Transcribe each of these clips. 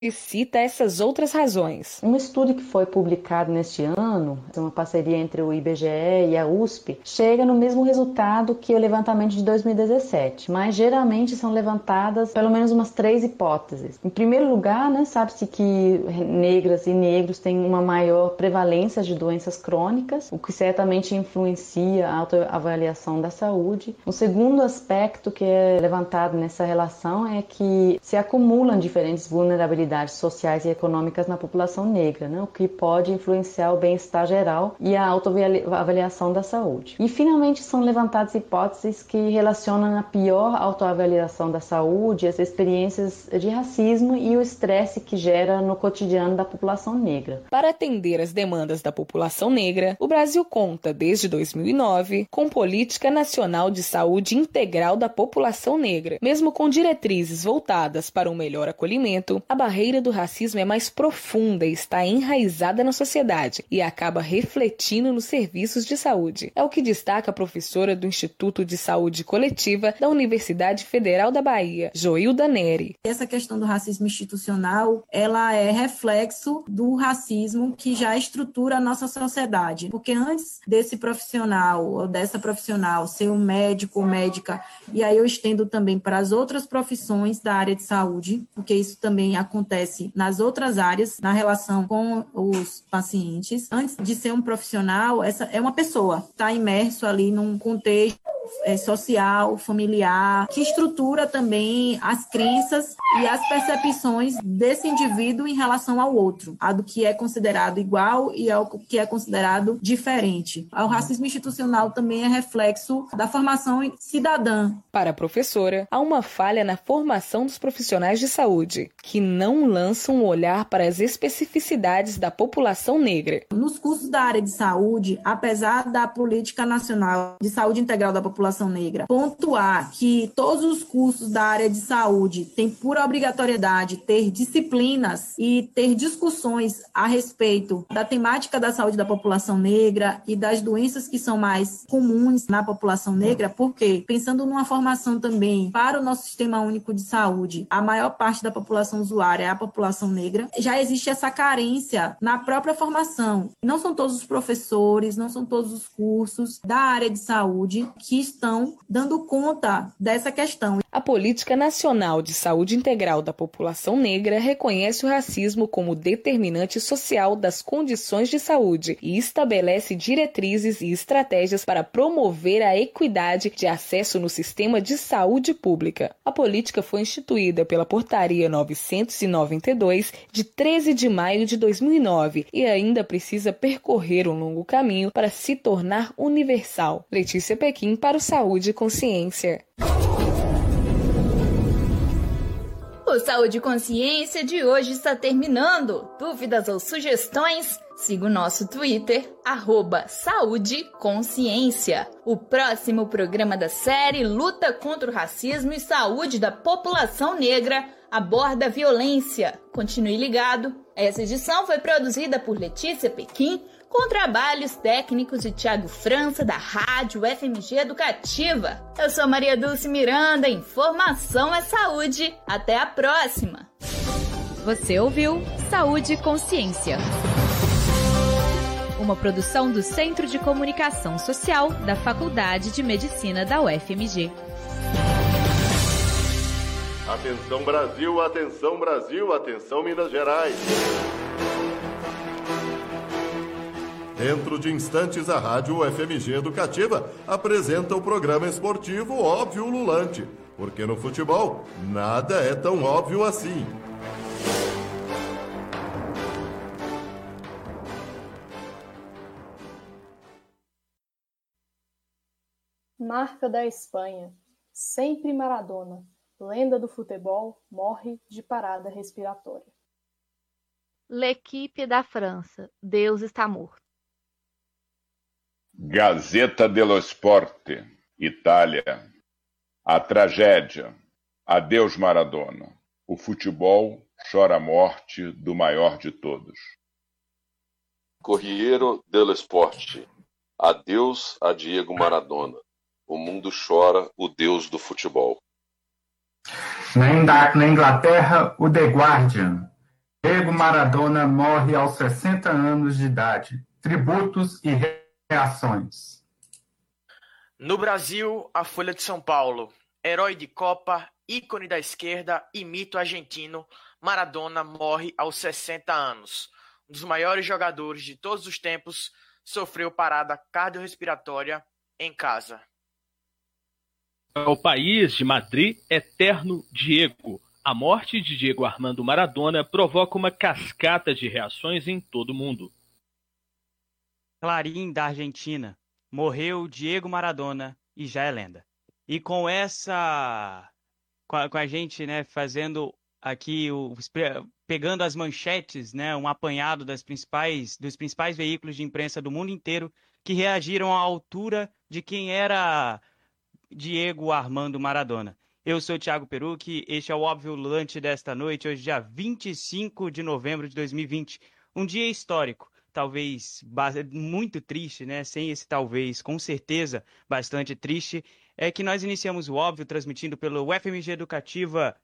e cita essas outras razões. Um estudo que foi publicado neste ano, uma parceria entre o IBGE e a USP, chega no mesmo resultado que o levantamento de 2017, mas geralmente são levantadas pelo menos umas três hipóteses. Em primeiro lugar, né, sabe-se que negras e negros têm uma maior prevalência de doenças crônicas, o que certamente influencia a autoavaliação da saúde. O segundo aspecto que é levantado nessa relação é que se acumulam diferentes vulnerabilidades sociais e econômicas na população negra, né, o que pode influenciar o bem-estar geral e a autoavaliação da saúde. E, finalmente, são levantadas hipóteses que relacionam a pior autoavaliação da saúde, as experiências de racismo e o estresse que gera no cotidiano da população negra. Para atender as demandas da população negra, o Brasil conta, desde 2009, com Política Nacional de Saúde Integral da População Negra. Mesmo com diretrizes voltadas para um melhor acolhimento, a barreira barreira do racismo é mais profunda e está enraizada na sociedade e acaba refletindo nos serviços de saúde. É o que destaca a professora do Instituto de Saúde Coletiva da Universidade Federal da Bahia, Joilda Neri. Essa questão do racismo institucional, ela é reflexo do racismo que já estrutura a nossa sociedade. Porque antes desse profissional ou dessa profissional ser um médico ou médica, e aí eu estendo também para as outras profissões da área de saúde, porque isso também acontece acontece nas outras áreas, na relação com os pacientes. Antes de ser um profissional, essa é uma pessoa, está imerso ali num contexto é, social, familiar, que estrutura também as crenças e as percepções desse indivíduo em relação ao outro, a do que é considerado igual e ao que é considerado diferente. O racismo institucional também é reflexo da formação cidadã. Para a professora, há uma falha na formação dos profissionais de saúde, que não lançam um olhar para as especificidades da população negra. Nos cursos da área de saúde, apesar da política nacional de saúde integral da população, população negra. Pontuar que todos os cursos da área de saúde têm por obrigatoriedade ter disciplinas e ter discussões a respeito da temática da saúde da população negra e das doenças que são mais comuns na população negra, porque pensando numa formação também para o nosso sistema único de saúde, a maior parte da população usuária é a população negra, já existe essa carência na própria formação. Não são todos os professores, não são todos os cursos da área de saúde que estão dando conta dessa questão. A Política Nacional de Saúde Integral da População Negra reconhece o racismo como determinante social das condições de saúde e estabelece diretrizes e estratégias para promover a equidade de acesso no sistema de saúde pública. A política foi instituída pela Portaria 992 de 13 de maio de 2009 e ainda precisa percorrer um longo caminho para se tornar universal. Letícia Pequim para o Saúde e Consciência. O Saúde e Consciência de hoje está terminando. Dúvidas ou sugestões? Siga o nosso Twitter, arroba Saúde Consciência. O próximo programa da série Luta contra o Racismo e Saúde da População Negra aborda violência. Continue ligado. Essa edição foi produzida por Letícia Pequim com trabalhos técnicos de Tiago França, da Rádio FMG Educativa. Eu sou Maria Dulce Miranda, informação é saúde. Até a próxima! Você ouviu Saúde e Consciência. Uma produção do Centro de Comunicação Social da Faculdade de Medicina da UFMG. Atenção Brasil, atenção Brasil, atenção Minas Gerais. Dentro de instantes, a Rádio UFMG Educativa apresenta o programa esportivo Óbvio Lulante, porque no futebol nada é tão óbvio assim. Marca da Espanha. Sempre Maradona, lenda do futebol, morre de parada respiratória. L'Equipe da França. Deus está morto. Gazeta dello Sport, Itália. A tragédia. Adeus Maradona. O futebol chora a morte do maior de todos. Corriere dello Sport. Adeus a Diego Maradona. O mundo chora o deus do futebol. Na Inglaterra, o The Guardian. Diego Maradona morre aos 60 anos de idade. Tributos e reações. No Brasil, a Folha de São Paulo. Herói de Copa, ícone da esquerda e mito argentino, Maradona morre aos 60 anos. Um dos maiores jogadores de todos os tempos sofreu parada cardiorrespiratória em casa. O país de Madrid, Eterno Diego. A morte de Diego Armando Maradona provoca uma cascata de reações em todo o mundo. Clarim da Argentina. Morreu Diego Maradona e já é lenda. E com essa. Com a, com a gente, né, fazendo aqui o, pegando as manchetes, né, um apanhado das principais dos principais veículos de imprensa do mundo inteiro que reagiram à altura de quem era Diego Armando Maradona. Eu sou Thiago Perucci, este é o Óbvio Lulante desta noite, hoje dia 25 de novembro de 2020. Um dia histórico, talvez muito triste, né? Sem esse talvez, com certeza bastante triste, é que nós iniciamos o Óbvio transmitindo pelo UFMG Educativa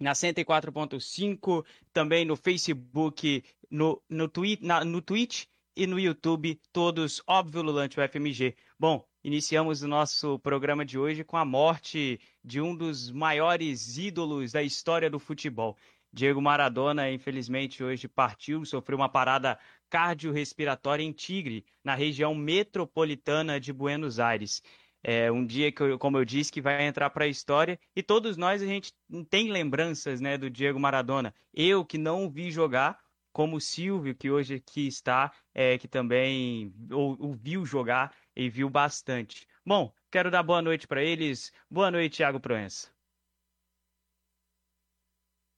na 104.5, também no Facebook, no, no, twi na, no Twitch e no YouTube, todos Óbvio Lulante UFMG. Bom, Iniciamos o nosso programa de hoje com a morte de um dos maiores ídolos da história do futebol. Diego Maradona, infelizmente, hoje partiu, sofreu uma parada cardiorrespiratória em Tigre, na região metropolitana de Buenos Aires. É um dia que, como eu disse, que vai entrar para a história e todos nós a gente tem lembranças, né, do Diego Maradona. Eu que não vi jogar, como o Silvio, que hoje aqui está, é, que também o, o viu jogar e viu bastante. Bom, quero dar boa noite para eles. Boa noite, Thiago Proença.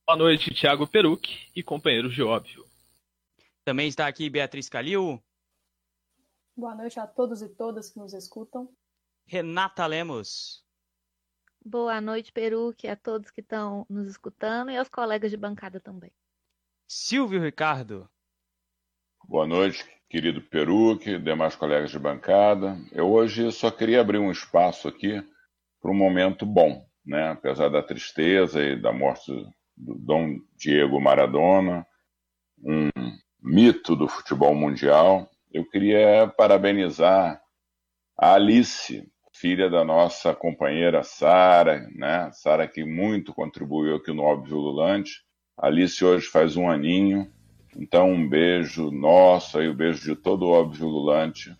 Boa noite, Thiago Peruc e companheiros de óbvio. Também está aqui Beatriz Calil. Boa noite a todos e todas que nos escutam. Renata Lemos. Boa noite, Peruc, a todos que estão nos escutando e aos colegas de bancada também. Silvio Ricardo. Boa noite, querido Peruque, demais colegas de bancada. Eu hoje só queria abrir um espaço aqui para um momento bom, né? apesar da tristeza e da morte do Dom Diego Maradona, um mito do futebol mundial. Eu queria parabenizar a Alice, filha da nossa companheira Sara, né? Sara que muito contribuiu aqui no Óbvio Lulante. Alice hoje faz um aninho então, um beijo nosso e o um beijo de todo o óbvio lulante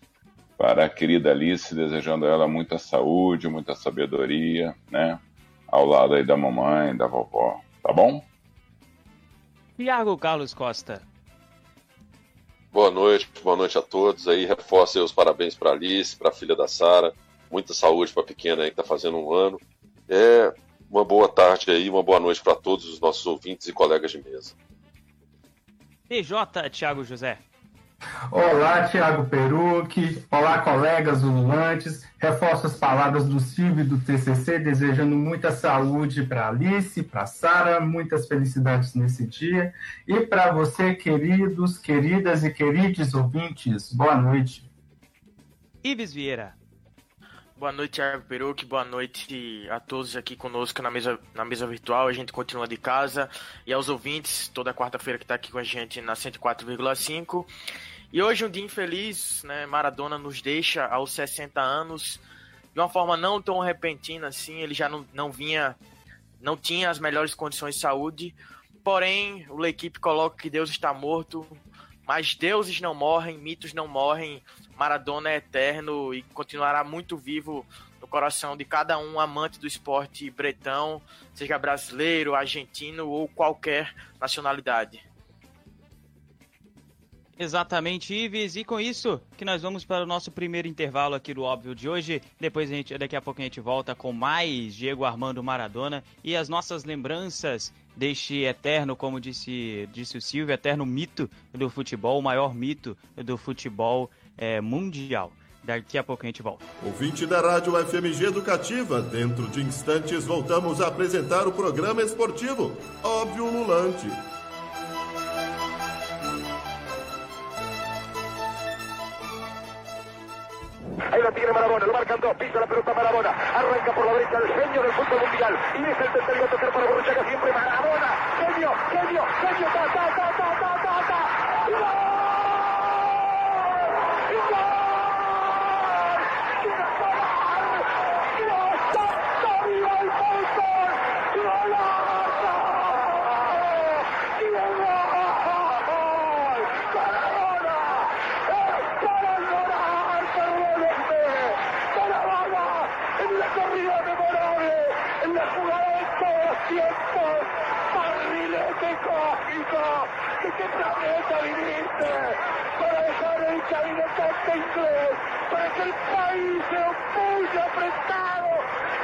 para a querida Alice, desejando a ela muita saúde, muita sabedoria, né? Ao lado aí da mamãe, da vovó, tá bom? Tiago Carlos Costa. Boa noite, boa noite a todos aí. Reforço os parabéns para Alice, para a filha da Sara. Muita saúde para a pequena aí que está fazendo um ano. É uma boa tarde aí, uma boa noite para todos os nossos ouvintes e colegas de mesa. PJ, Thiago José. Olá, Thiago Perucci. Olá, colegas ululantes. Reforço as palavras do Silvio e do TCC, desejando muita saúde para Alice, para Sara, muitas felicidades nesse dia. E para você, queridos, queridas e queridos ouvintes, boa noite. Ives Vieira. Boa noite, Thiago Peruque. Boa noite a todos aqui conosco na mesa, na mesa virtual. A gente continua de casa. E aos ouvintes, toda quarta-feira que está aqui com a gente na 104,5. E hoje um dia infeliz, né? Maradona nos deixa aos 60 anos. De uma forma não tão repentina assim. Ele já não, não vinha, não tinha as melhores condições de saúde. Porém, o equipe coloca que Deus está morto. Mas deuses não morrem, mitos não morrem. Maradona é eterno e continuará muito vivo no coração de cada um amante do esporte bretão, seja brasileiro, argentino ou qualquer nacionalidade. Exatamente, Ives. E com isso que nós vamos para o nosso primeiro intervalo aqui do Óbvio de hoje. Depois a gente, daqui a pouco a gente volta com mais Diego Armando Maradona e as nossas lembranças deste eterno, como disse, disse o Silvio, eterno mito do futebol, o maior mito do futebol é, mundial. Daqui a pouco a gente volta. Ouvinte da Rádio FMG Educativa, dentro de instantes voltamos a apresentar o programa esportivo Óbvio Lulante. Ahí la tiene Marabona, lo marcan dos, pisa la pelota Marabona, arranca por la derecha el genio del fútbol mundial y es el tercero tercero para Borruchaga siempre Marabona, genio, genio, genio, ta, ta, ta, ta, ta, ta, ta. ¡Y gol! Viniste? Para dejar el caminotante inglés, para que el país se opulle apretado,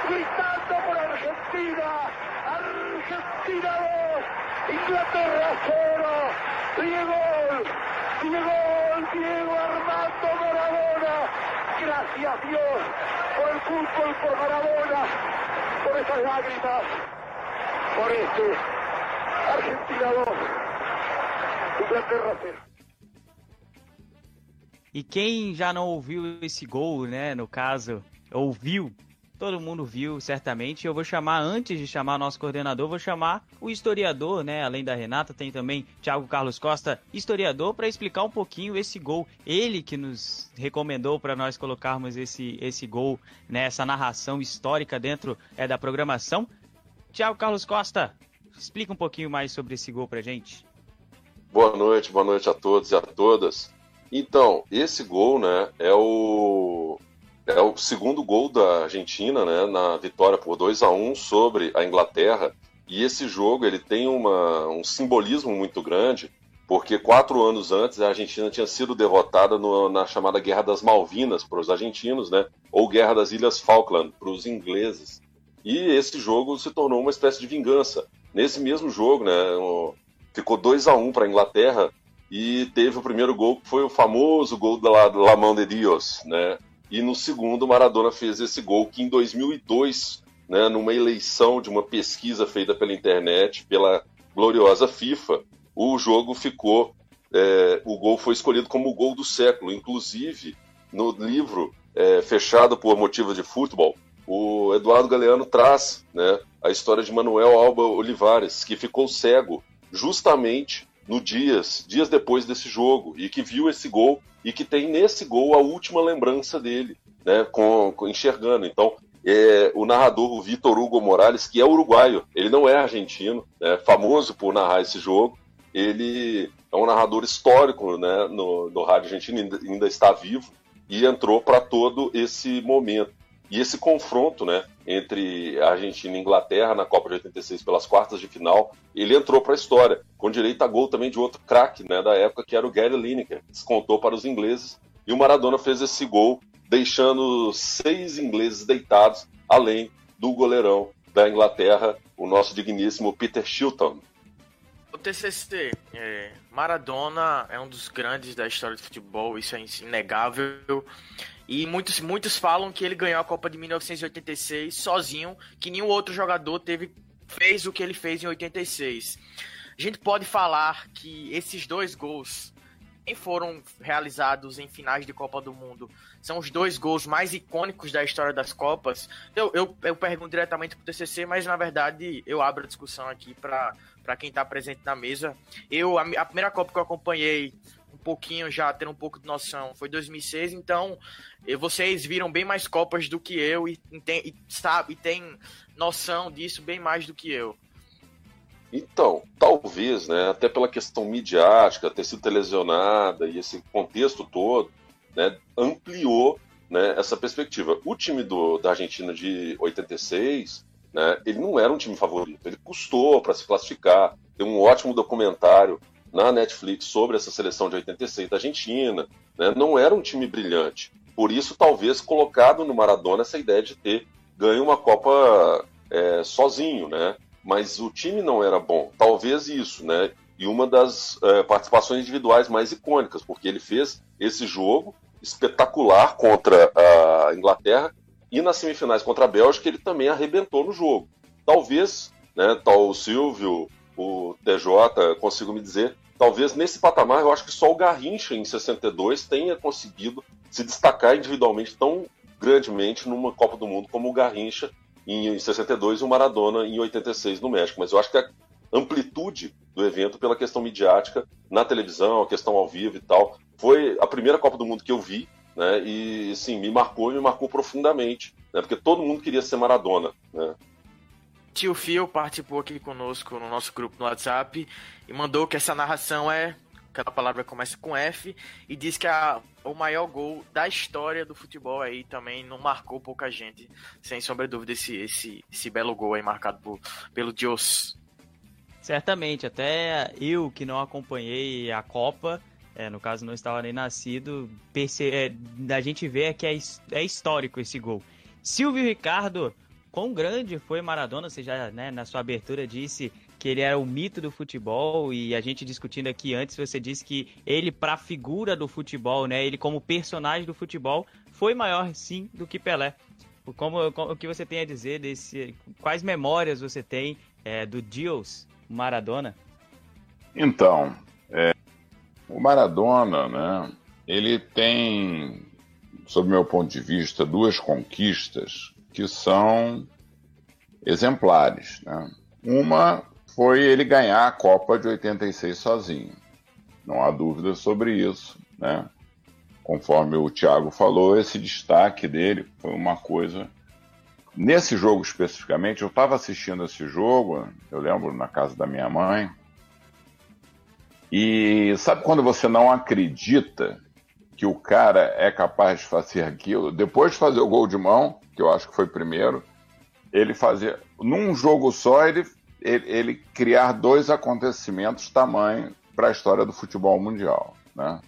gritando por Argentina. Argentina 2, Inglaterra 0. Diego, Diego, Diego Armando Maradona. Gracias Dios por el fútbol, por Maradona, por esas lágrimas, por este Argentina 2, Inglaterra 0. E quem já não ouviu esse gol, né? No caso, ouviu, todo mundo viu, certamente. Eu vou chamar, antes de chamar nosso coordenador, vou chamar o historiador, né? Além da Renata, tem também Thiago Carlos Costa, historiador, para explicar um pouquinho esse gol. Ele que nos recomendou para nós colocarmos esse, esse gol, né? Essa narração histórica dentro é, da programação. Thiago Carlos Costa, explica um pouquinho mais sobre esse gol pra gente. Boa noite, boa noite a todos e a todas. Então, esse gol, né, é o é o segundo gol da Argentina, né, na vitória por 2 a 1 sobre a Inglaterra. E esse jogo ele tem uma, um simbolismo muito grande, porque quatro anos antes a Argentina tinha sido derrotada no, na chamada Guerra das Malvinas para os argentinos, né, ou Guerra das Ilhas Falkland para os ingleses. E esse jogo se tornou uma espécie de vingança. Nesse mesmo jogo, né, ficou 2 a 1 para a Inglaterra e teve o primeiro gol que foi o famoso gol da La Mão de Dios, né? E no segundo, Maradona fez esse gol que em 2002, né, numa eleição de uma pesquisa feita pela internet, pela gloriosa FIFA, o jogo ficou, é, o gol foi escolhido como o gol do século. Inclusive, no livro é, fechado por motivos de futebol, o Eduardo Galeano traz né, a história de Manuel Alba Olivares, que ficou cego justamente no dias, dias depois desse jogo, e que viu esse gol e que tem nesse gol a última lembrança dele, né, com, com enxergando. Então, é, o narrador, o Vitor Hugo Morales, que é uruguaio, ele não é argentino, né, famoso por narrar esse jogo, ele é um narrador histórico né, no, no rádio argentino, ainda, ainda está vivo, e entrou para todo esse momento. E esse confronto, né, entre Argentina e Inglaterra na Copa de 86 pelas quartas de final, ele entrou para a história, com direito a gol também de outro craque, né, da época que era o Gary Lineker, descontou para os ingleses, e o Maradona fez esse gol, deixando seis ingleses deitados, além do goleirão da Inglaterra, o nosso digníssimo Peter Shilton. O TCC, é, Maradona é um dos grandes da história do futebol, isso é inegável. E muitos, muitos falam que ele ganhou a Copa de 1986 sozinho, que nenhum outro jogador teve fez o que ele fez em 86. A gente pode falar que esses dois gols nem foram realizados em finais de Copa do Mundo. São os dois gols mais icônicos da história das Copas. Eu, eu, eu pergunto diretamente para o TCC, mas na verdade eu abro a discussão aqui para quem está presente na mesa. Eu a, a primeira Copa que eu acompanhei pouquinho já, tendo um pouco de noção, foi 2006, então vocês viram bem mais Copas do que eu e, tem, e sabe, e tem noção disso bem mais do que eu. Então, talvez, né, até pela questão midiática, ter sido televisionada e esse contexto todo, né, ampliou né, essa perspectiva. O time do, da Argentina de 86, né, ele não era um time favorito, ele custou para se classificar. Tem um ótimo documentário na Netflix sobre essa seleção de 86 da Argentina. Né, não era um time brilhante. Por isso, talvez, colocado no Maradona essa ideia de ter ganho uma Copa é, sozinho, né? Mas o time não era bom. Talvez isso, né? E uma das é, participações individuais mais icônicas, porque ele fez esse jogo espetacular contra a Inglaterra e nas semifinais contra a Bélgica ele também arrebentou no jogo. Talvez, né, tal o Silvio, o TJ consigo me dizer, talvez nesse patamar eu acho que só o Garrincha em 62 tenha conseguido se destacar individualmente tão grandemente numa Copa do Mundo como o Garrincha em 62 e o Maradona em 86 no México. Mas eu acho que amplitude do evento pela questão midiática na televisão, a questão ao vivo e tal. Foi a primeira Copa do Mundo que eu vi, né? E sim, me marcou e me marcou profundamente, né? Porque todo mundo queria ser Maradona, né? Tio Fio participou aqui conosco no nosso grupo no WhatsApp e mandou que essa narração é aquela palavra começa com F, e diz que a, o maior gol da história do futebol aí também não marcou pouca gente, sem sombra de dúvida, esse, esse, esse belo gol aí marcado por, pelo Dios. Certamente, até eu que não acompanhei a Copa, é, no caso não estava nem nascido, perce... É, a gente vê que é, é histórico esse gol. Silvio Ricardo, quão grande foi Maradona? Você já né, na sua abertura disse que ele era o mito do futebol e a gente discutindo aqui antes, você disse que ele para figura do futebol, né, ele como personagem do futebol foi maior sim do que Pelé. Como, como o que você tem a dizer desse? Quais memórias você tem é, do Dios Maradona? Então, é, o Maradona, né? Ele tem, sob meu ponto de vista, duas conquistas que são exemplares. Né? Uma foi ele ganhar a Copa de 86 sozinho. Não há dúvida sobre isso, né? Conforme o Thiago falou, esse destaque dele foi uma coisa. Nesse jogo especificamente, eu estava assistindo esse jogo, eu lembro na casa da minha mãe. E sabe quando você não acredita que o cara é capaz de fazer aquilo? Depois de fazer o gol de mão, que eu acho que foi primeiro, ele fazia. Num jogo só, ele ele, ele criar dois acontecimentos tamanho para a história do futebol mundial. Né?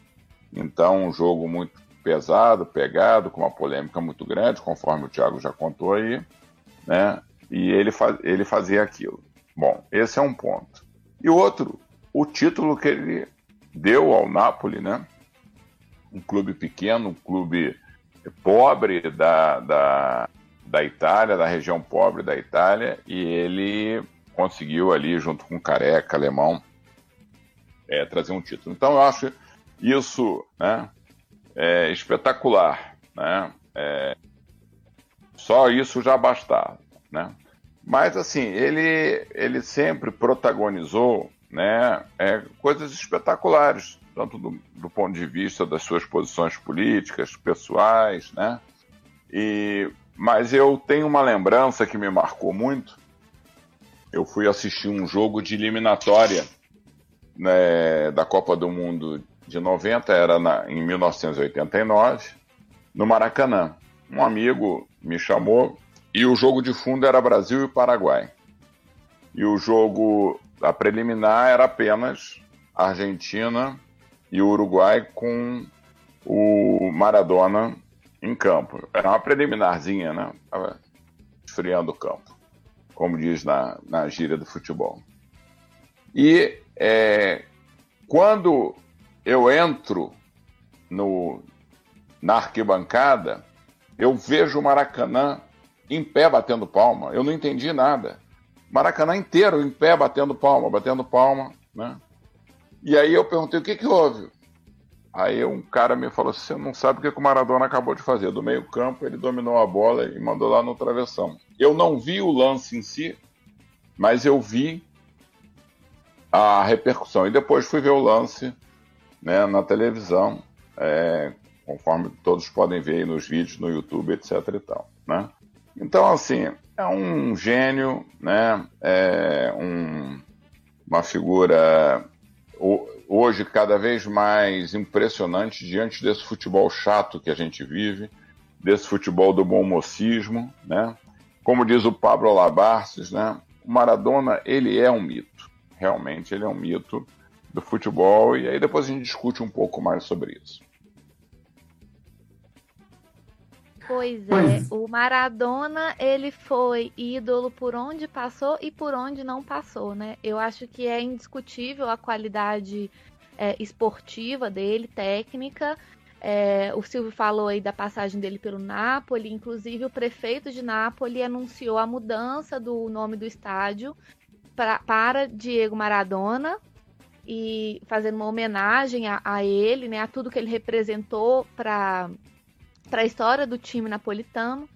Então, um jogo muito pesado, pegado, com uma polêmica muito grande, conforme o Thiago já contou aí, né? e ele, faz, ele fazia aquilo. Bom, esse é um ponto. E outro, o título que ele deu ao Napoli, né? um clube pequeno, um clube pobre da, da, da Itália, da região pobre da Itália, e ele conseguiu ali, junto com Careca, alemão, é, trazer um título. Então eu acho isso né, é, espetacular. Né? É, só isso já bastava. Né? Mas assim, ele, ele sempre protagonizou né, é, coisas espetaculares, tanto do, do, ponto de vista das suas posições políticas, pessoais, né? E, mas eu tenho uma lembrança que me marcou muito, eu fui assistir um jogo de eliminatória né, da Copa do Mundo de 90, era na, em 1989, no Maracanã. Um amigo me chamou e o jogo de fundo era Brasil e Paraguai. E o jogo, a preliminar, era apenas Argentina e Uruguai com o Maradona em campo. Era uma preliminarzinha, né? Tava esfriando o campo como diz na, na gíria do futebol. E é, quando eu entro no, na arquibancada, eu vejo o Maracanã em pé batendo palma. Eu não entendi nada. Maracanã inteiro em pé batendo palma, batendo palma, né? E aí eu perguntei o que que houve. Aí um cara me falou: você não sabe o que, o Maradona acabou de fazer. Do meio campo ele dominou a bola e mandou lá no travessão. Eu não vi o lance em si, mas eu vi a repercussão. E depois fui ver o lance né, na televisão, é, conforme todos podem ver nos vídeos, no YouTube, etc. e tal. Né? Então, assim, é um gênio, né? é um, uma figura hoje cada vez mais impressionante diante desse futebol chato que a gente vive, desse futebol do bom mocismo, né? Como diz o Pablo Labarces, né? O Maradona, ele é um mito. Realmente, ele é um mito do futebol. E aí depois a gente discute um pouco mais sobre isso. Pois é, o Maradona, ele foi ídolo por onde passou e por onde não passou, né? Eu acho que é indiscutível a qualidade é, esportiva dele, técnica, é, o Silvio falou aí da passagem dele pelo Napoli, inclusive o prefeito de Napoli anunciou a mudança do nome do estádio pra, para Diego Maradona e fazendo uma homenagem a, a ele, né, a tudo que ele representou para a história do time napolitano.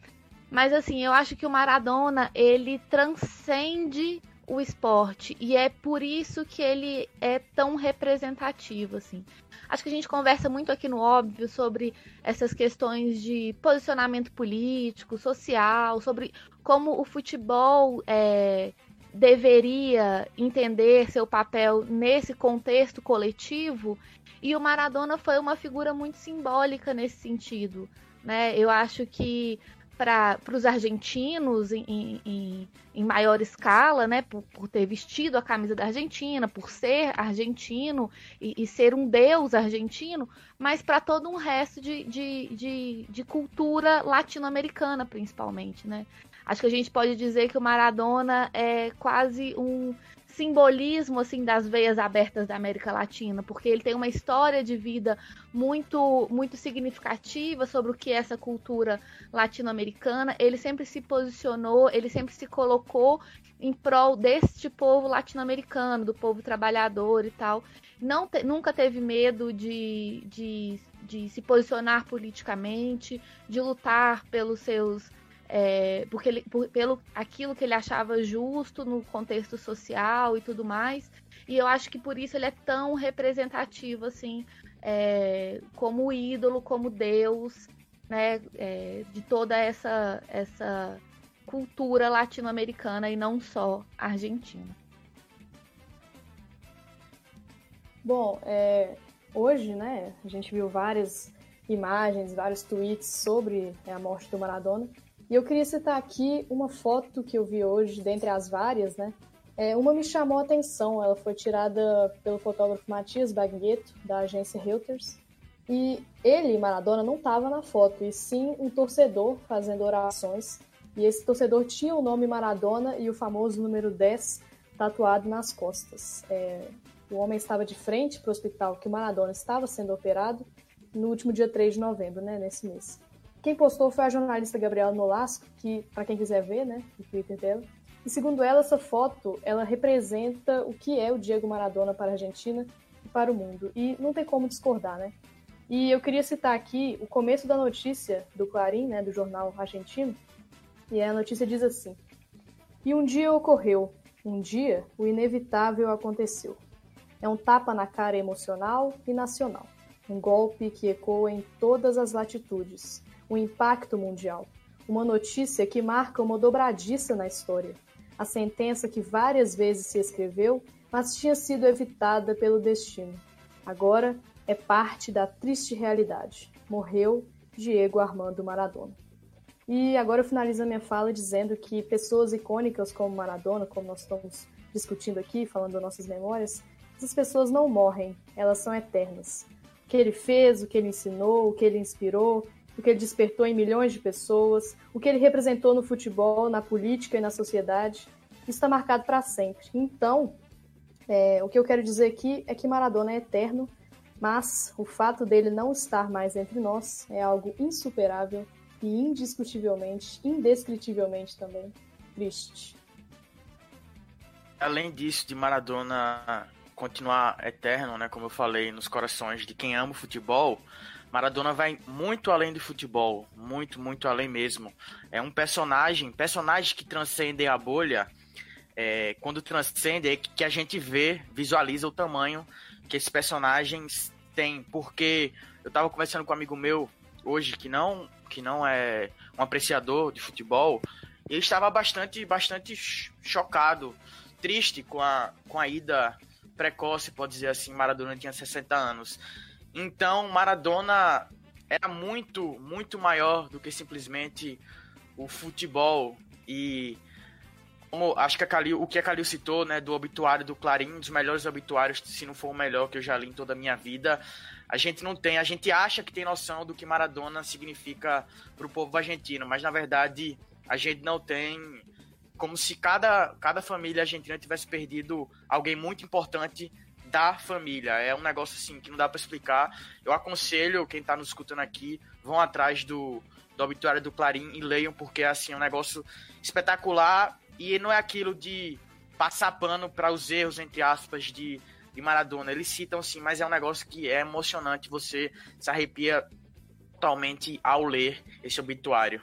Mas assim, eu acho que o Maradona ele transcende o esporte e é por isso que ele é tão representativo assim. Acho que a gente conversa muito aqui no óbvio sobre essas questões de posicionamento político, social, sobre como o futebol é, deveria entender seu papel nesse contexto coletivo. E o Maradona foi uma figura muito simbólica nesse sentido. Né? Eu acho que para os argentinos em, em, em, maior escala, né, por, por, ter vestido a camisa da Argentina, por ser argentino e, e ser um deus argentino, mas para todo um resto de, de, de, de cultura latino-americana, principalmente. Né? Acho que a gente pode dizer que o Maradona é quase um simbolismo assim das veias abertas da América Latina, porque ele tem uma história de vida muito muito significativa sobre o que é essa cultura latino-americana. Ele sempre se posicionou, ele sempre se colocou em prol deste povo latino-americano, do povo trabalhador e tal. Não te, nunca teve medo de, de, de se posicionar politicamente, de lutar pelos seus é, porque ele, por, pelo aquilo que ele achava justo no contexto social e tudo mais. E eu acho que por isso ele é tão representativo, assim, é, como ídolo, como Deus, né, é, de toda essa, essa cultura latino-americana e não só argentina. Bom, é, hoje, né, a gente viu várias imagens, vários tweets sobre a morte do Maradona. E eu queria citar aqui uma foto que eu vi hoje, dentre as várias, né? É, uma me chamou a atenção, ela foi tirada pelo fotógrafo Matias Bagnetto, da agência Reuters. E ele, Maradona, não estava na foto, e sim um torcedor fazendo orações. E esse torcedor tinha o nome Maradona e o famoso número 10 tatuado nas costas. É, o homem estava de frente para o hospital que o Maradona estava sendo operado no último dia 3 de novembro, né, nesse mês. Quem postou foi a jornalista Gabriela Nolasco, que, para quem quiser ver, né, o Twitter dela. E segundo ela, essa foto, ela representa o que é o Diego Maradona para a Argentina e para o mundo. E não tem como discordar, né? E eu queria citar aqui o começo da notícia do Clarim, né, do jornal argentino. E a notícia diz assim: E um dia ocorreu, um dia o inevitável aconteceu. É um tapa na cara emocional e nacional. Um golpe que ecoa em todas as latitudes o impacto mundial. Uma notícia que marca uma dobradiça na história. A sentença que várias vezes se escreveu, mas tinha sido evitada pelo destino. Agora é parte da triste realidade. Morreu Diego Armando Maradona. E agora eu finalizo a minha fala dizendo que pessoas icônicas como Maradona, como nós estamos discutindo aqui, falando das nossas memórias, essas pessoas não morrem, elas são eternas. O que ele fez, o que ele ensinou, o que ele inspirou, o que ele despertou em milhões de pessoas, o que ele representou no futebol, na política e na sociedade. Isso está marcado para sempre. Então, é, o que eu quero dizer aqui é que Maradona é eterno, mas o fato dele não estar mais entre nós é algo insuperável e indiscutivelmente, indescritivelmente também triste. Além disso, de Maradona continuar eterno, né, como eu falei, nos corações de quem ama o futebol, Maradona vai muito além do futebol, muito, muito além mesmo. É um personagem, personagens que transcendem a bolha. É, quando transcende é que a gente vê, visualiza o tamanho que esses personagens têm. Porque eu estava conversando com um amigo meu hoje que não, que não é um apreciador de futebol, e ele estava bastante, bastante chocado, triste com a, com a ida precoce, pode dizer assim. Maradona tinha 60 anos. Então, Maradona era muito, muito maior do que simplesmente o futebol. E como acho que Calil, o que a Calil citou, né, do obituário do Clarim, um dos melhores obituários, se não for o melhor que eu já li em toda a minha vida, a gente não tem, a gente acha que tem noção do que Maradona significa para o povo argentino, mas na verdade a gente não tem, como se cada, cada família argentina tivesse perdido alguém muito importante da família. É um negócio assim que não dá para explicar. Eu aconselho quem tá nos escutando aqui, vão atrás do, do obituário do Clarim e leiam, porque assim, é um negócio espetacular e não é aquilo de passar pano para os erros, entre aspas, de, de Maradona. Eles citam assim, mas é um negócio que é emocionante, você se arrepia totalmente ao ler esse obituário.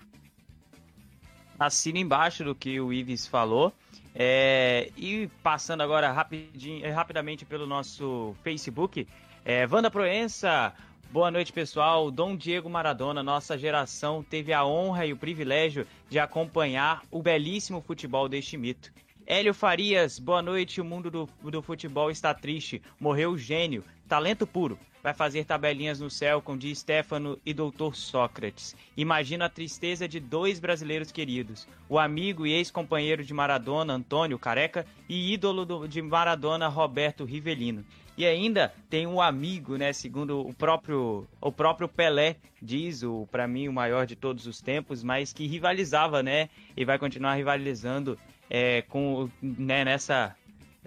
Assina embaixo do que o Ives falou. É, e passando agora rapidinho, rapidamente pelo nosso Facebook, é, Wanda Proença, boa noite pessoal. Dom Diego Maradona, nossa geração teve a honra e o privilégio de acompanhar o belíssimo futebol deste mito. Hélio Farias, boa noite. O mundo do, do futebol está triste. Morreu o gênio, talento puro vai fazer tabelinhas no céu com Di Stefano e Doutor Sócrates. Imagina a tristeza de dois brasileiros queridos, o amigo e ex-companheiro de Maradona, Antônio Careca, e ídolo do, de Maradona, Roberto Rivelino. E ainda tem um amigo, né, segundo o próprio o próprio Pelé diz, o para mim o maior de todos os tempos, mas que rivalizava, né, e vai continuar rivalizando é, com né, nessa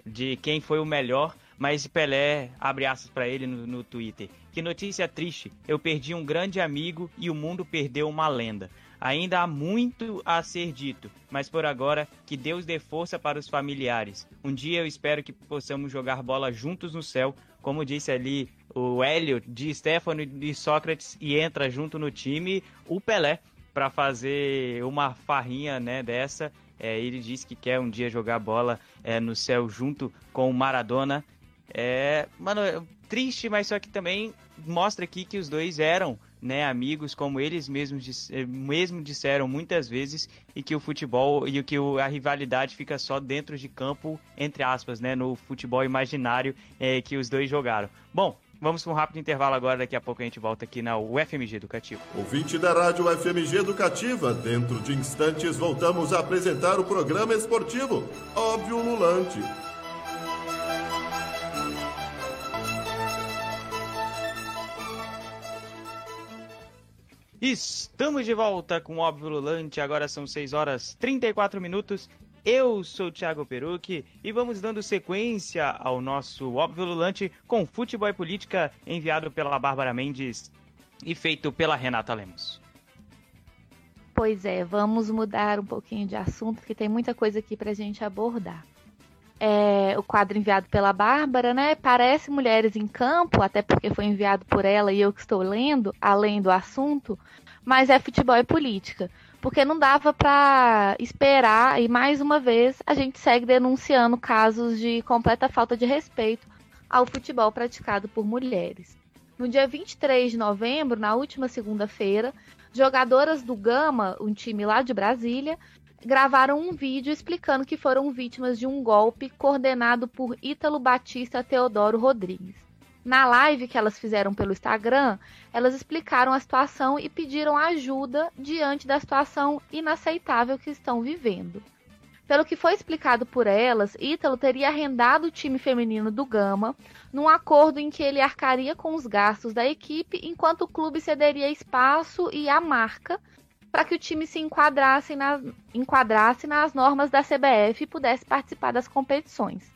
de quem foi o melhor mas Pelé abre aspas para ele no, no Twitter. Que notícia triste. Eu perdi um grande amigo e o mundo perdeu uma lenda. Ainda há muito a ser dito, mas por agora que Deus dê força para os familiares. Um dia eu espero que possamos jogar bola juntos no céu, como disse ali o Hélio de Stefano e Sócrates e entra junto no time o Pelé para fazer uma farrinha, né, dessa. É, ele disse que quer um dia jogar bola é, no céu junto com o Maradona é, mano, é triste, mas só que também mostra aqui que os dois eram, né, amigos, como eles mesmos eh, mesmo disseram muitas vezes, e que o futebol e que a rivalidade fica só dentro de campo, entre aspas, né, no futebol imaginário é, que os dois jogaram. Bom, Vamos para um rápido intervalo agora, daqui a pouco a gente volta aqui na UFMG Educativa. Ouvinte da Rádio UFMG Educativa, dentro de instantes voltamos a apresentar o programa esportivo Óbvio Lulante. Estamos de volta com o Óbvio Lulante, agora são 6 horas 34 minutos. Eu sou Thiago Perucci e vamos dando sequência ao nosso Óbvio Lulante com Futebol e Política, enviado pela Bárbara Mendes e feito pela Renata Lemos. Pois é, vamos mudar um pouquinho de assunto, que tem muita coisa aqui para a gente abordar. É, o quadro enviado pela Bárbara, né? Parece Mulheres em Campo, até porque foi enviado por ela e eu que estou lendo, além do assunto, mas é futebol e política. Porque não dava para esperar, e mais uma vez a gente segue denunciando casos de completa falta de respeito ao futebol praticado por mulheres. No dia 23 de novembro, na última segunda-feira, jogadoras do Gama, um time lá de Brasília, gravaram um vídeo explicando que foram vítimas de um golpe coordenado por Ítalo Batista Teodoro Rodrigues. Na live que elas fizeram pelo Instagram, elas explicaram a situação e pediram ajuda diante da situação inaceitável que estão vivendo. Pelo que foi explicado por elas, Ítalo teria arrendado o time feminino do Gama num acordo em que ele arcaria com os gastos da equipe, enquanto o clube cederia espaço e a marca para que o time se enquadrasse, na, enquadrasse nas normas da CBF e pudesse participar das competições.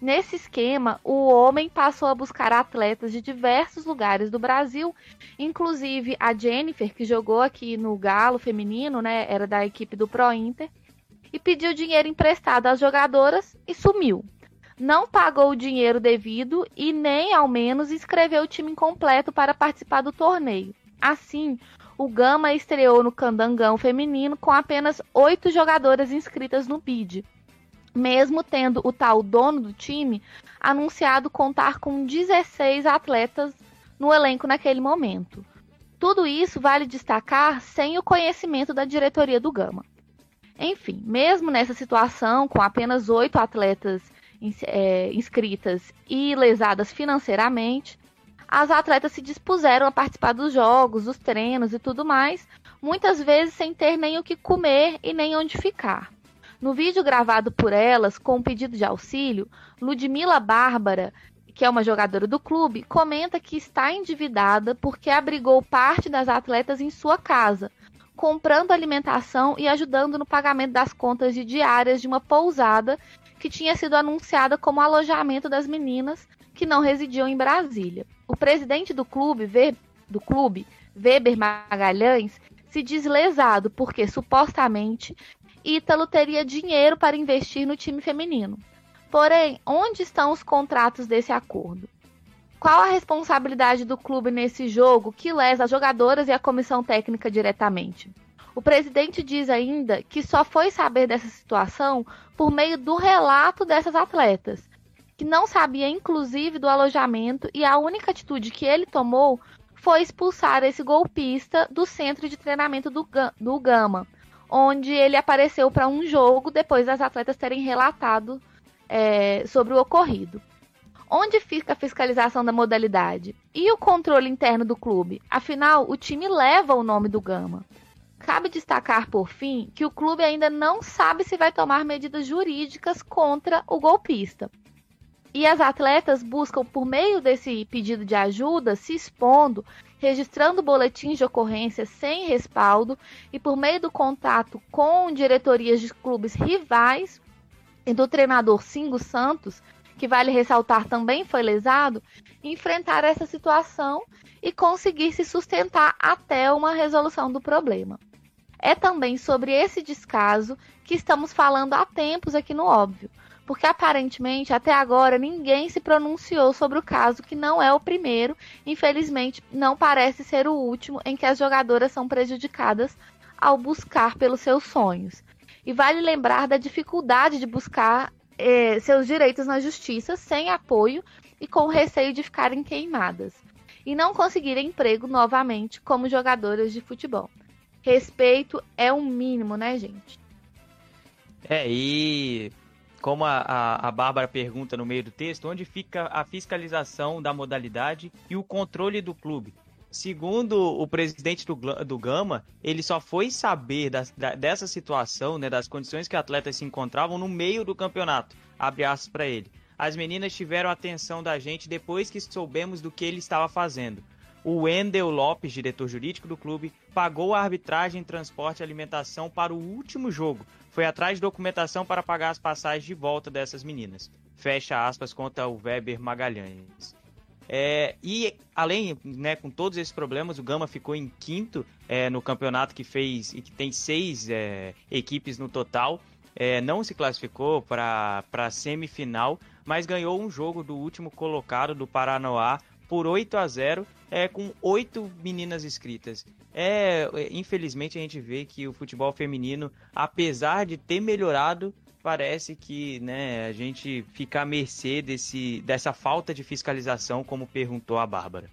Nesse esquema, o homem passou a buscar atletas de diversos lugares do Brasil, inclusive a Jennifer, que jogou aqui no Galo feminino, né, era da equipe do Pro Inter, e pediu dinheiro emprestado às jogadoras e sumiu. Não pagou o dinheiro devido e nem ao menos inscreveu o time completo para participar do torneio. Assim, o Gama estreou no Candangão feminino com apenas oito jogadoras inscritas no BID, mesmo tendo o tal dono do time anunciado contar com 16 atletas no elenco naquele momento. Tudo isso vale destacar sem o conhecimento da diretoria do Gama. Enfim, mesmo nessa situação, com apenas oito atletas é, inscritas e lesadas financeiramente, as atletas se dispuseram a participar dos jogos, dos treinos e tudo mais, muitas vezes sem ter nem o que comer e nem onde ficar. No vídeo gravado por elas, com um pedido de auxílio, Ludmila Bárbara, que é uma jogadora do clube, comenta que está endividada porque abrigou parte das atletas em sua casa, comprando alimentação e ajudando no pagamento das contas de diárias de uma pousada que tinha sido anunciada como alojamento das meninas que não residiam em Brasília. O presidente do clube, Ver, do clube Weber Magalhães, se diz lesado porque supostamente Ítalo teria dinheiro para investir no time feminino. Porém, onde estão os contratos desse acordo? Qual a responsabilidade do clube nesse jogo que lesa as jogadoras e a comissão técnica diretamente? O presidente diz ainda que só foi saber dessa situação por meio do relato dessas atletas, que não sabia inclusive do alojamento e a única atitude que ele tomou foi expulsar esse golpista do centro de treinamento do, do Gama, onde ele apareceu para um jogo depois das atletas terem relatado é, sobre o ocorrido. Onde fica a fiscalização da modalidade? E o controle interno do clube? Afinal, o time leva o nome do Gama. Cabe destacar, por fim, que o clube ainda não sabe se vai tomar medidas jurídicas contra o golpista. E as atletas buscam, por meio desse pedido de ajuda, se expondo, registrando boletins de ocorrência sem respaldo e por meio do contato com diretorias de clubes rivais e do treinador Singo Santos, que vale ressaltar também foi lesado, enfrentar essa situação e conseguir se sustentar até uma resolução do problema. É também sobre esse descaso que estamos falando há tempos aqui no óbvio, porque aparentemente até agora ninguém se pronunciou sobre o caso que não é o primeiro, infelizmente não parece ser o último em que as jogadoras são prejudicadas ao buscar pelos seus sonhos. E vale lembrar da dificuldade de buscar eh, seus direitos na justiça sem apoio e com receio de ficarem queimadas e não conseguir emprego novamente como jogadoras de futebol. Respeito é um mínimo, né, gente? É, e como a, a, a, Bárbara pergunta no meio do texto, onde fica a fiscalização da modalidade e o controle do clube? Segundo o presidente do, do Gama, ele só foi saber da, da, dessa situação, né, das condições que atletas se encontravam no meio do campeonato. Abre aspas para ele. As meninas tiveram atenção da gente depois que soubemos do que ele estava fazendo. O Wendel Lopes, diretor jurídico do clube, pagou a arbitragem, transporte e alimentação para o último jogo. Foi atrás de documentação para pagar as passagens de volta dessas meninas. Fecha aspas contra o Weber Magalhães. É, e além, né, com todos esses problemas, o Gama ficou em quinto é, no campeonato que fez e que tem seis é, equipes no total. É, não se classificou para a semifinal, mas ganhou um jogo do último colocado do Paranoá por 8 a 0 é, com oito meninas inscritas. É, infelizmente a gente vê que o futebol feminino, apesar de ter melhorado, parece que né, a gente fica à mercê desse, dessa falta de fiscalização, como perguntou a Bárbara.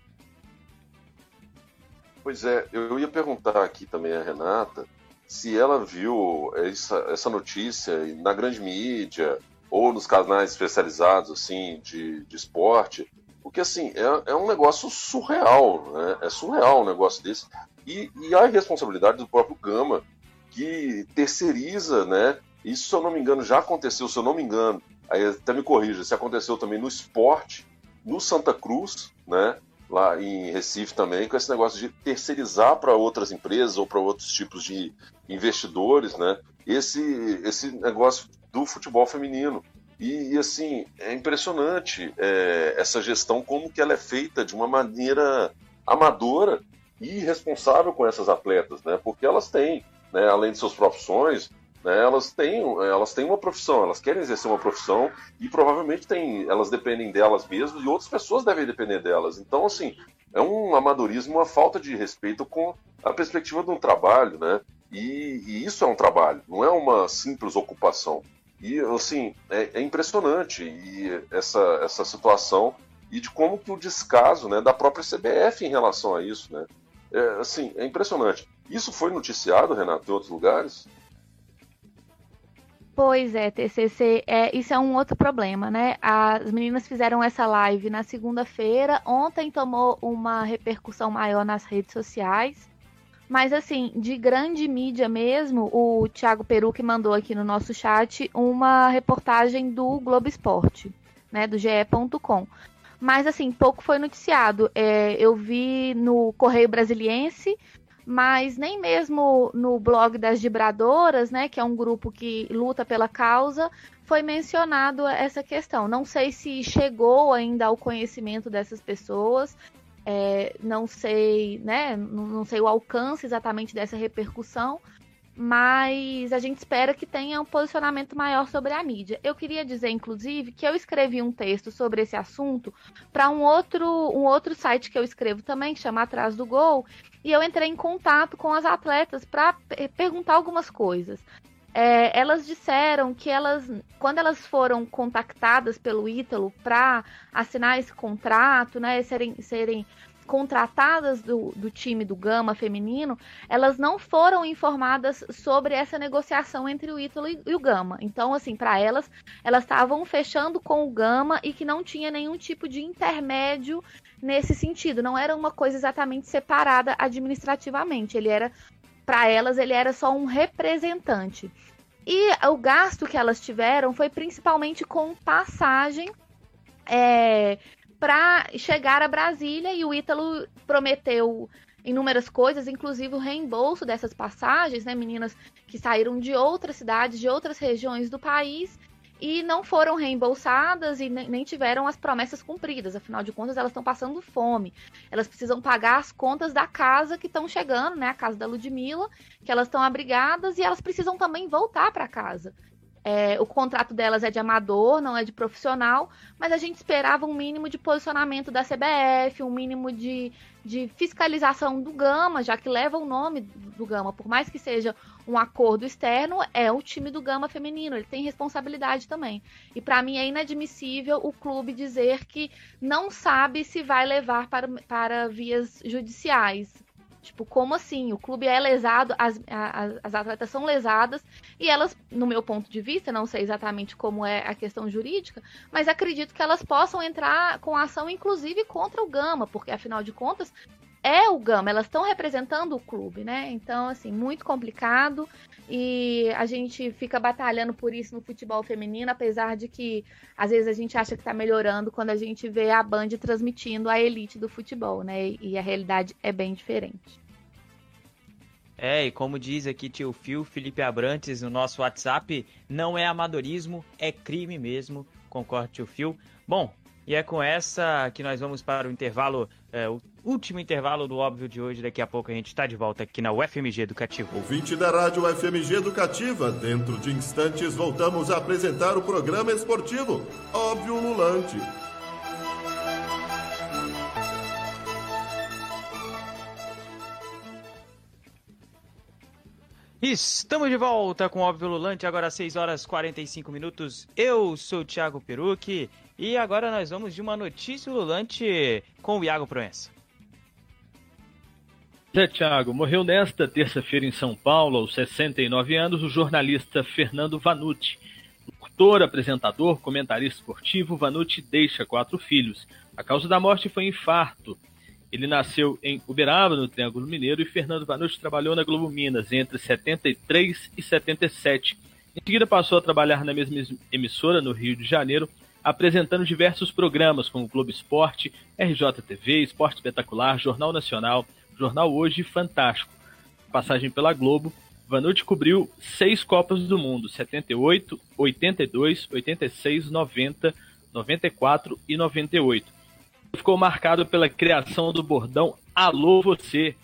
Pois é, eu ia perguntar aqui também a Renata se ela viu essa, essa notícia na grande mídia ou nos canais especializados assim de, de esporte porque, assim, é, é um negócio surreal, né? É surreal um negócio desse. E, e a responsabilidade do próprio Gama, que terceiriza, né? Isso, se eu não me engano, já aconteceu, se eu não me engano, aí até me corrija, se aconteceu também no esporte, no Santa Cruz, né? Lá em Recife também, com esse negócio de terceirizar para outras empresas ou para outros tipos de investidores, né? Esse, esse negócio do futebol feminino. E, e assim, é impressionante é, essa gestão, como que ela é feita de uma maneira amadora e irresponsável com essas atletas, né? Porque elas têm, né, além de suas profissões, né, elas têm, elas têm uma profissão, elas querem exercer uma profissão e provavelmente têm, elas dependem delas mesmas e outras pessoas devem depender delas. Então, assim, é um amadorismo, uma falta de respeito com a perspectiva de um trabalho, né? E, e isso é um trabalho, não é uma simples ocupação. E, assim, é, é impressionante e essa, essa situação e de como que o descaso né, da própria CBF em relação a isso, né? É, assim, é impressionante. Isso foi noticiado, Renato, em outros lugares? Pois é, TCC, é, isso é um outro problema, né? As meninas fizeram essa live na segunda-feira, ontem tomou uma repercussão maior nas redes sociais, mas assim, de grande mídia mesmo, o Thiago Peru que mandou aqui no nosso chat uma reportagem do Globo Esporte, né, do ge.com. Mas assim, pouco foi noticiado. É, eu vi no Correio Brasiliense, mas nem mesmo no blog das Vibradoras, né, que é um grupo que luta pela causa, foi mencionado essa questão. Não sei se chegou ainda ao conhecimento dessas pessoas. É, não sei, né? Não, não sei o alcance exatamente dessa repercussão, mas a gente espera que tenha um posicionamento maior sobre a mídia. Eu queria dizer, inclusive, que eu escrevi um texto sobre esse assunto para um outro, um outro site que eu escrevo também, que chama Atrás do Gol, e eu entrei em contato com as atletas para perguntar algumas coisas. É, elas disseram que elas, quando elas foram contactadas pelo Ítalo para assinar esse contrato, né, serem, serem contratadas do, do time do Gama feminino, elas não foram informadas sobre essa negociação entre o Ítalo e, e o Gama. Então, assim, para elas, elas estavam fechando com o Gama e que não tinha nenhum tipo de intermédio nesse sentido. Não era uma coisa exatamente separada administrativamente. Ele era, para elas, ele era só um representante. E o gasto que elas tiveram foi principalmente com passagem. É, para chegar a Brasília e o Ítalo prometeu inúmeras coisas, inclusive o reembolso dessas passagens, né, meninas que saíram de outras cidades, de outras regiões do país e não foram reembolsadas e nem tiveram as promessas cumpridas. Afinal de contas, elas estão passando fome. Elas precisam pagar as contas da casa que estão chegando, né, a casa da Ludmilla, que elas estão abrigadas e elas precisam também voltar para casa. É, o contrato delas é de amador, não é de profissional, mas a gente esperava um mínimo de posicionamento da CBF, um mínimo de, de fiscalização do Gama, já que leva o nome do Gama, por mais que seja um acordo externo, é o time do Gama feminino, ele tem responsabilidade também. E para mim é inadmissível o clube dizer que não sabe se vai levar para, para vias judiciais. Tipo, como assim? O clube é lesado, as, as, as, atletas são lesadas, e elas, no meu ponto de vista, não sei exatamente como é a questão jurídica, mas acredito que elas possam entrar com ação, inclusive, contra o Gama, porque afinal de contas. É o Gama, elas estão representando o clube, né? Então, assim, muito complicado e a gente fica batalhando por isso no futebol feminino, apesar de que às vezes a gente acha que está melhorando quando a gente vê a Band transmitindo a elite do futebol, né? E a realidade é bem diferente. É, e como diz aqui tio Fio, Felipe Abrantes no nosso WhatsApp, não é amadorismo, é crime mesmo. Concordo, tio Fio. Bom, e é com essa que nós vamos para o intervalo, é, o último intervalo do óbvio de hoje. Daqui a pouco a gente está de volta aqui na UFMG Educativa. Ouvinte da Rádio UFMG Educativa, dentro de instantes voltamos a apresentar o programa esportivo Óbvio Lulante. Estamos de volta com o Óbvio Lulante, agora às 6 horas 45 minutos. Eu sou o Thiago Perucci e agora nós vamos de uma notícia lulante com o Iago Proença. Zé Thiago, morreu nesta terça-feira em São Paulo, aos 69 anos, o jornalista Fernando Vanucci. Locutor, apresentador, comentarista esportivo, Vanucci deixa quatro filhos. A causa da morte foi infarto. Ele nasceu em Uberaba, no Triângulo Mineiro, e Fernando Vanucci trabalhou na Globo Minas entre 73 e 77. Em seguida passou a trabalhar na mesma emissora, no Rio de Janeiro, apresentando diversos programas como Globo Esporte, RJTV, Esporte Espetacular, Jornal Nacional, Jornal Hoje e Fantástico. Passagem pela Globo, Vanucci cobriu seis Copas do Mundo, 78, 82, 86, 90, 94 e 98 ficou marcado pela criação do bordão Alô Você.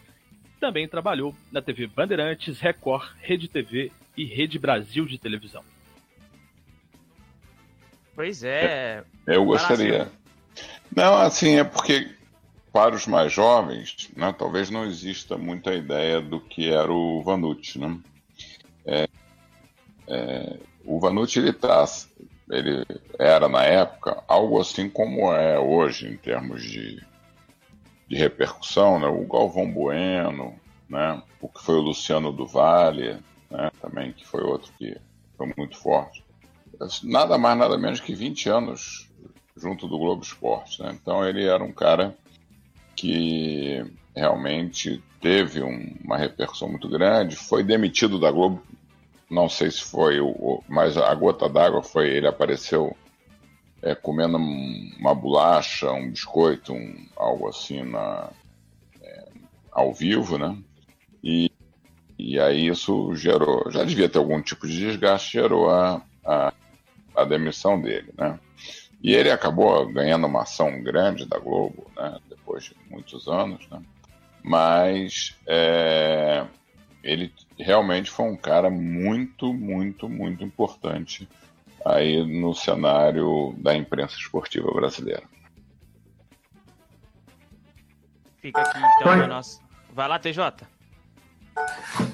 Também trabalhou na TV Bandeirantes, Record, Rede TV e Rede Brasil de televisão. Pois é. Eu gostaria. Não, assim, é porque para os mais jovens, né, talvez não exista muita ideia do que era o Vanucci, né? É, é, o Vanucci ele está ele era na época algo assim como é hoje em termos de, de repercussão, né? O Galvão Bueno, né? O que foi o Luciano do Vale, né? Também que foi outro que foi muito forte. Nada mais nada menos que 20 anos junto do Globo Esporte, né? Então ele era um cara que realmente teve um, uma repercussão muito grande, foi demitido da Globo não sei se foi o, mas a gota d'água foi ele apareceu é, comendo uma bolacha, um biscoito, um, algo assim na, é, ao vivo, né? E, e aí isso gerou, já devia ter algum tipo de desgaste, gerou a, a, a demissão dele, né? E ele acabou ganhando uma ação grande da Globo, né? De muitos anos, né? Mas é, ele realmente foi um cara muito, muito, muito importante aí no cenário da imprensa esportiva brasileira. Fica aqui então a nossa. Vai lá, TJ.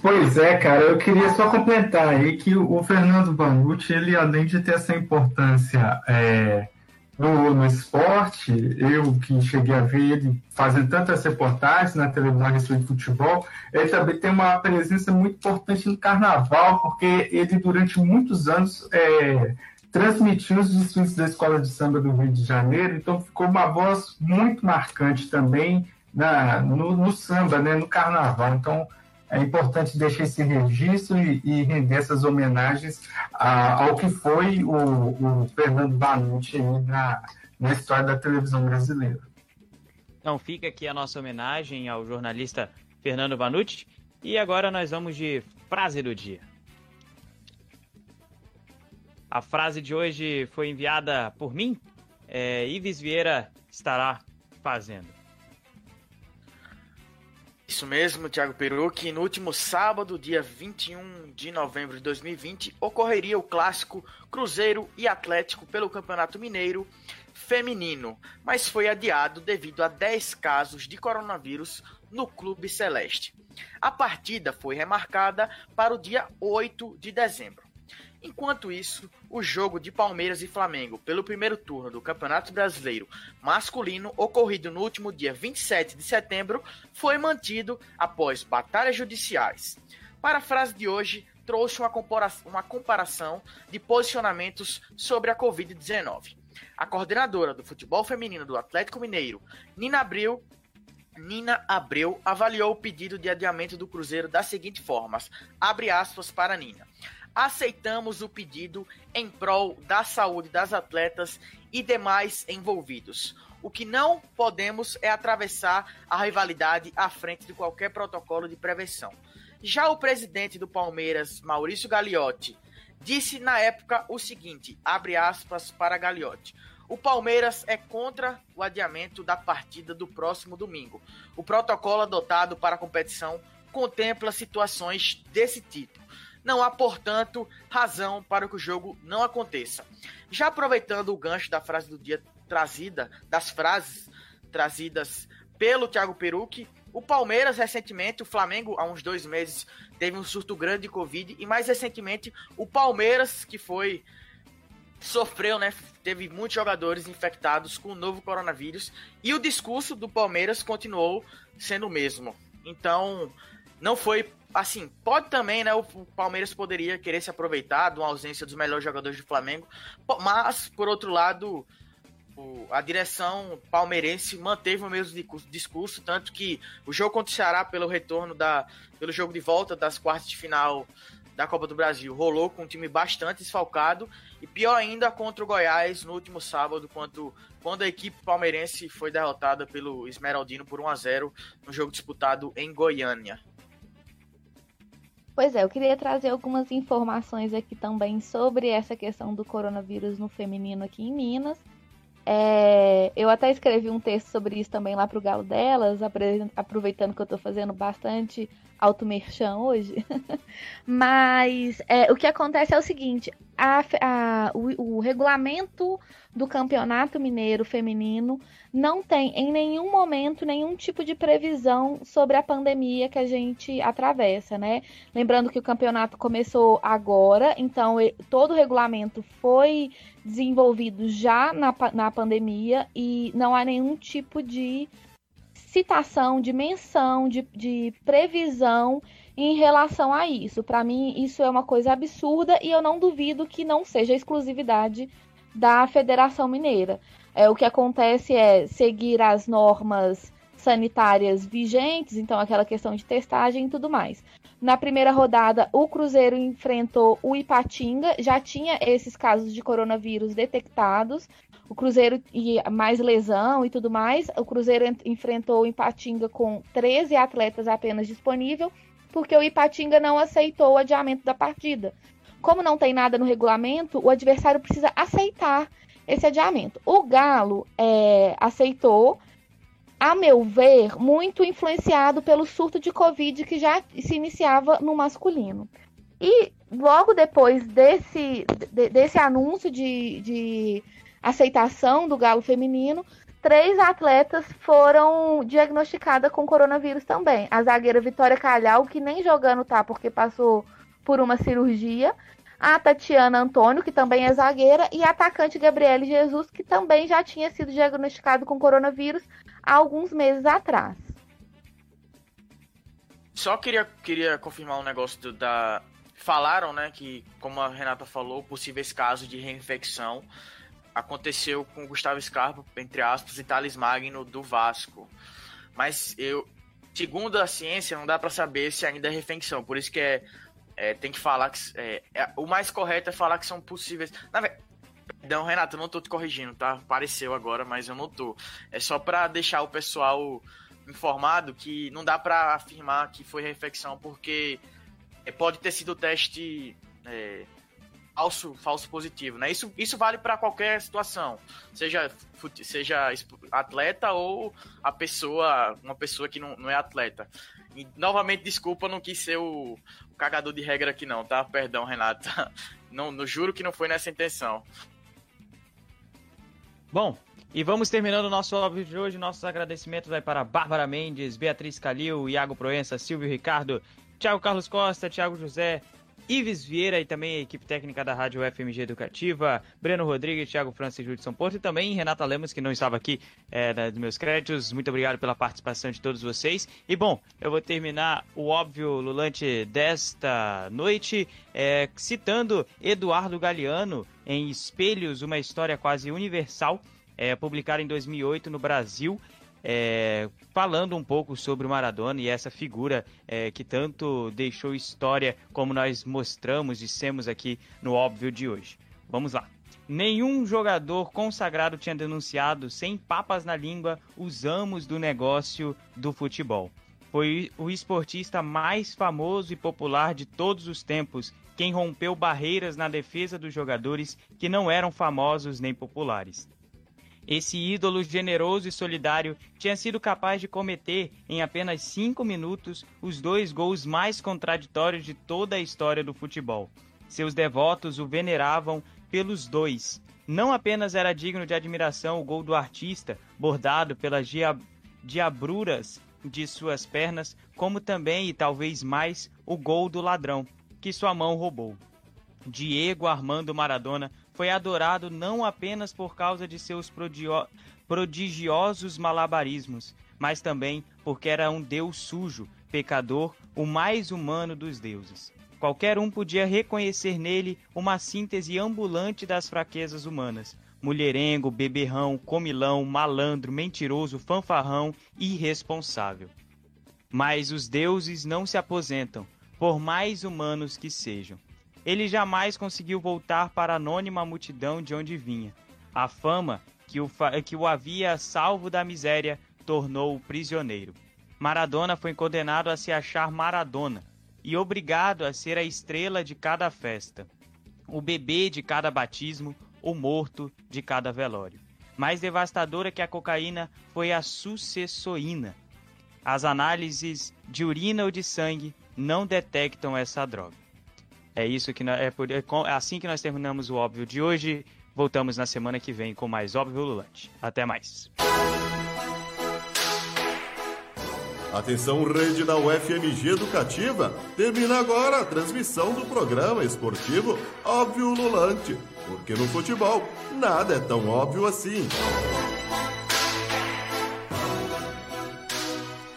Pois é, cara, eu queria só completar aí que o Fernando Vanucci, ele além de ter essa importância é, no, no esporte, eu que cheguei a ver ele fazendo tantas reportagens na televisão a respeito de futebol, ele também tem uma presença muito importante no carnaval, porque ele durante muitos anos é, transmitiu os desfiles da Escola de Samba do Rio de Janeiro, então ficou uma voz muito marcante também na, no, no samba, né, no carnaval. Então, é importante deixar esse registro e, e render essas homenagens a, ao que foi o, o Fernando Vanucci na, na história da televisão brasileira. Então fica aqui a nossa homenagem ao jornalista Fernando Vanucci e agora nós vamos de frase do dia. A frase de hoje foi enviada por mim. É, Ives Vieira estará fazendo. Isso mesmo, Thiago Peru, que no último sábado, dia 21 de novembro de 2020, ocorreria o clássico Cruzeiro e Atlético pelo Campeonato Mineiro feminino, mas foi adiado devido a 10 casos de coronavírus no Clube Celeste. A partida foi remarcada para o dia 8 de dezembro. Enquanto isso, o jogo de Palmeiras e Flamengo pelo primeiro turno do Campeonato Brasileiro masculino, ocorrido no último dia 27 de setembro, foi mantido após batalhas judiciais. Para a frase de hoje, trouxe uma, uma comparação de posicionamentos sobre a Covid-19. A coordenadora do futebol feminino do Atlético Mineiro, Nina Abreu, Nina Abreu avaliou o pedido de adiamento do Cruzeiro das seguintes formas. Abre aspas para Nina aceitamos o pedido em prol da saúde das atletas e demais envolvidos. O que não podemos é atravessar a rivalidade à frente de qualquer protocolo de prevenção. Já o presidente do Palmeiras, Maurício Gagliotti, disse na época o seguinte, abre aspas para Gagliotti. O Palmeiras é contra o adiamento da partida do próximo domingo. O protocolo adotado para a competição contempla situações desse tipo. Não há, portanto, razão para que o jogo não aconteça. Já aproveitando o gancho da frase do dia trazida, das frases trazidas pelo Thiago Perucci, o Palmeiras recentemente, o Flamengo há uns dois meses teve um surto grande de Covid e mais recentemente o Palmeiras que foi sofreu, né? Teve muitos jogadores infectados com o novo coronavírus e o discurso do Palmeiras continuou sendo o mesmo. Então, não foi assim, pode também, né? O Palmeiras poderia querer se aproveitar de uma ausência dos melhores jogadores do Flamengo, mas, por outro lado, a direção palmeirense manteve o mesmo discurso, tanto que o jogo contra o Ceará, pelo retorno da. pelo jogo de volta das quartas de final da Copa do Brasil, rolou com um time bastante desfalcado, e pior ainda contra o Goiás no último sábado, quando, quando a equipe palmeirense foi derrotada pelo Esmeraldino por 1 a 0 no jogo disputado em Goiânia. Pois é, eu queria trazer algumas informações aqui também sobre essa questão do coronavírus no feminino aqui em Minas. É, eu até escrevi um texto sobre isso também lá para o Galo Delas, aproveitando que eu estou fazendo bastante automerchan hoje. Mas é, o que acontece é o seguinte: a, a, o, o regulamento do Campeonato Mineiro Feminino não tem em nenhum momento nenhum tipo de previsão sobre a pandemia que a gente atravessa, né? Lembrando que o campeonato começou agora, então todo o regulamento foi desenvolvido já na, na pandemia e não há nenhum tipo de citação, de menção, de, de previsão em relação a isso. Para mim, isso é uma coisa absurda e eu não duvido que não seja exclusividade da Federação Mineira. É, o que acontece é seguir as normas sanitárias vigentes, então aquela questão de testagem e tudo mais. Na primeira rodada, o Cruzeiro enfrentou o Ipatinga, já tinha esses casos de coronavírus detectados. O Cruzeiro e mais lesão e tudo mais. O Cruzeiro enfrentou o Ipatinga com 13 atletas apenas disponível, porque o Ipatinga não aceitou o adiamento da partida. Como não tem nada no regulamento, o adversário precisa aceitar esse adiamento. O Galo é, aceitou, a meu ver, muito influenciado pelo surto de Covid que já se iniciava no masculino. E logo depois desse, de, desse anúncio de, de aceitação do galo feminino, três atletas foram diagnosticadas com coronavírus também. A zagueira Vitória Calhau, que nem jogando tá porque passou por uma cirurgia, a Tatiana Antônio, que também é zagueira, e a atacante Gabriele Jesus, que também já tinha sido diagnosticado com coronavírus há alguns meses atrás. Só queria, queria confirmar um negócio do, da. Falaram, né, que, como a Renata falou, possíveis casos de reinfecção aconteceu com o Gustavo Scarpa, entre aspas, e Thales Magno do Vasco. Mas eu, segundo a ciência, não dá para saber se ainda é refeição. Por isso que é, é tem que falar que é, é, o mais correto é falar que são possíveis. Na Perdão, Renato, eu não tô te corrigindo, tá? Apareceu agora, mas eu não tô. É só para deixar o pessoal informado que não dá para afirmar que foi refeição, porque é, pode ter sido teste é, falso, falso positivo, né? Isso, isso vale para qualquer situação, seja, seja atleta ou a pessoa, uma pessoa que não, não é atleta. E, novamente, desculpa, não quis ser o, o cagador de regra aqui não, tá? Perdão, Renata. Não, não juro que não foi nessa intenção. Bom, e vamos terminando o nosso óbvio de hoje. Nossos agradecimentos vai para Bárbara Mendes, Beatriz Calil, Iago Proença, Silvio Ricardo, Thiago Carlos Costa, Thiago José, Ives Vieira e também a equipe técnica da Rádio FMG Educativa, Breno Rodrigues, Thiago Francis de São Porto e também Renata Lemos, que não estava aqui é, nos meus créditos. Muito obrigado pela participação de todos vocês. E bom, eu vou terminar o óbvio Lulante desta noite é, citando Eduardo Galeano em Espelhos, uma história quase universal, é, publicada em 2008 no Brasil é, falando um pouco sobre o Maradona e essa figura é, que tanto deixou história, como nós mostramos, dissemos aqui no óbvio de hoje. Vamos lá. Nenhum jogador consagrado tinha denunciado, sem papas na língua, os amos do negócio do futebol. Foi o esportista mais famoso e popular de todos os tempos quem rompeu barreiras na defesa dos jogadores que não eram famosos nem populares. Esse ídolo generoso e solidário tinha sido capaz de cometer, em apenas cinco minutos, os dois gols mais contraditórios de toda a história do futebol. Seus devotos o veneravam pelos dois. Não apenas era digno de admiração o gol do artista, bordado pelas diabruras de suas pernas, como também e talvez mais o gol do ladrão, que sua mão roubou. Diego Armando Maradona foi adorado não apenas por causa de seus prodigiosos malabarismos, mas também porque era um deus sujo, pecador, o mais humano dos deuses. Qualquer um podia reconhecer nele uma síntese ambulante das fraquezas humanas. Mulherengo, beberrão, comilão, malandro, mentiroso, fanfarrão, irresponsável. Mas os deuses não se aposentam, por mais humanos que sejam. Ele jamais conseguiu voltar para a anônima multidão de onde vinha. A fama que o, que o havia salvo da miséria tornou-o prisioneiro. Maradona foi condenado a se achar Maradona e obrigado a ser a estrela de cada festa, o bebê de cada batismo, o morto de cada velório. Mais devastadora que a cocaína foi a sucessoína. As análises de urina ou de sangue não detectam essa droga. É isso que nós, é, por, é, é assim que nós terminamos o óbvio de hoje. Voltamos na semana que vem com mais óbvio Lulante. Até mais. Atenção, rede da UFMG Educativa. Termina agora a transmissão do programa esportivo Óbvio Lulante. Porque no futebol, nada é tão óbvio assim.